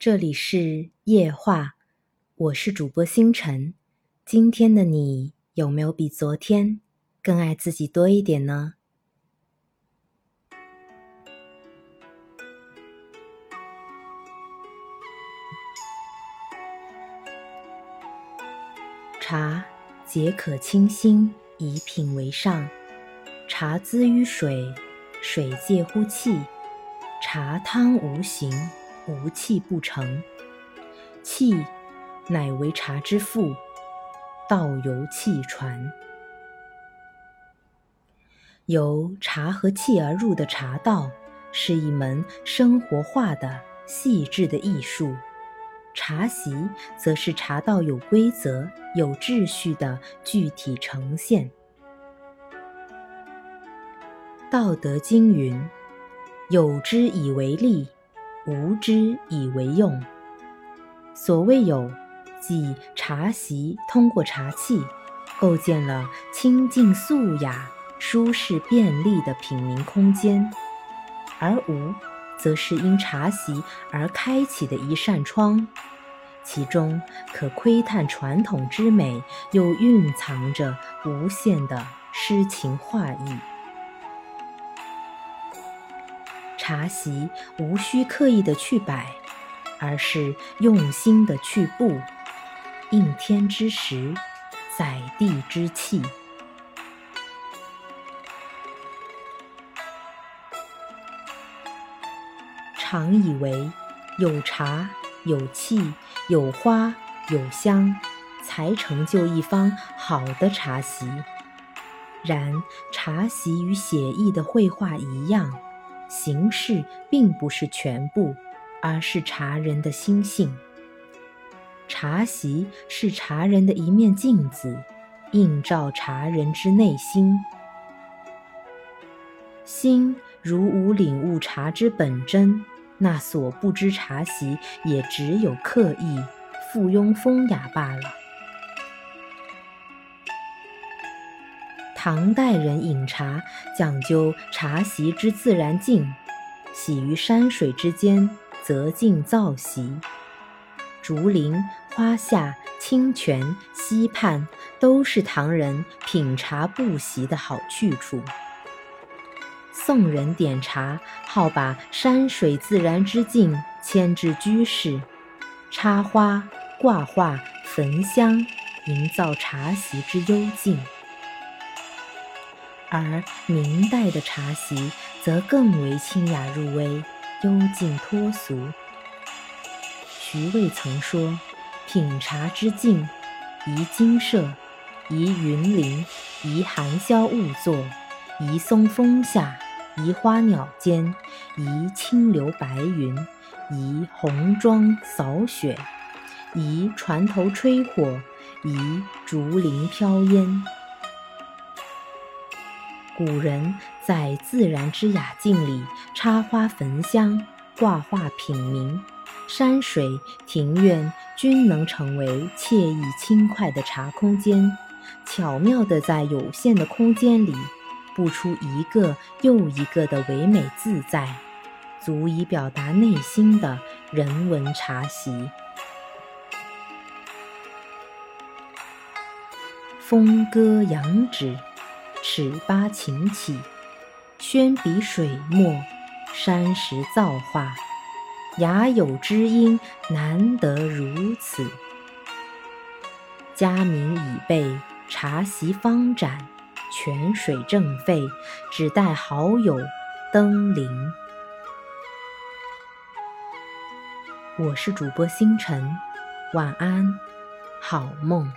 这里是夜话，我是主播星辰。今天的你有没有比昨天更爱自己多一点呢？茶解渴清心，以品为上。茶滋于水，水介乎气。茶汤无形，无气不成。气，乃为茶之父。道由气传。由茶和气而入的茶道，是一门生活化的细致的艺术。茶席，则是茶道有规则、有秩序的具体呈现。《道德经》云：“有之以为利，无之以为用。”所谓有，即茶席通过茶器，构建了清静素雅、舒适便利的品茗空间；而无，则是因茶席而开启的一扇窗，其中可窥探传统之美，又蕴藏着无限的诗情画意。茶席无需刻意的去摆，而是用心的去布，应天之时，载地之气。常以为有茶、有气、有花、有香，才成就一方好的茶席。然茶席与写意的绘画一样。形式并不是全部，而是茶人的心性。茶席是茶人的一面镜子，映照茶人之内心。心如无领悟茶之本真，那所不知茶席也只有刻意附庸风雅罢了。唐代人饮茶讲究茶席之自然静，喜于山水之间，则静造席。竹林、花下、清泉、溪畔，都是唐人品茶布席的好去处。宋人点茶，好把山水自然之境迁至居室，插花、挂画、焚香，营造茶席之幽静。而明代的茶席则更为清雅入微、幽静脱俗。徐渭曾说：“品茶之境，宜精舍，宜云林，宜寒宵兀坐，宜松风下，宜花鸟间，宜清流白云，宜红妆扫雪，宜船头吹火，宜竹林飘烟。”古人在自然之雅境里插花焚香、挂画品茗，山水、庭院均能成为惬意轻快的茶空间，巧妙地在有限的空间里布出一个又一个的唯美自在，足以表达内心的人文茶席。风歌扬指。尺八琴起，宣笔水墨，山石造化，雅有知音，难得如此。佳茗已备，茶席方展，泉水正沸，只待好友登临。我是主播星辰，晚安，好梦。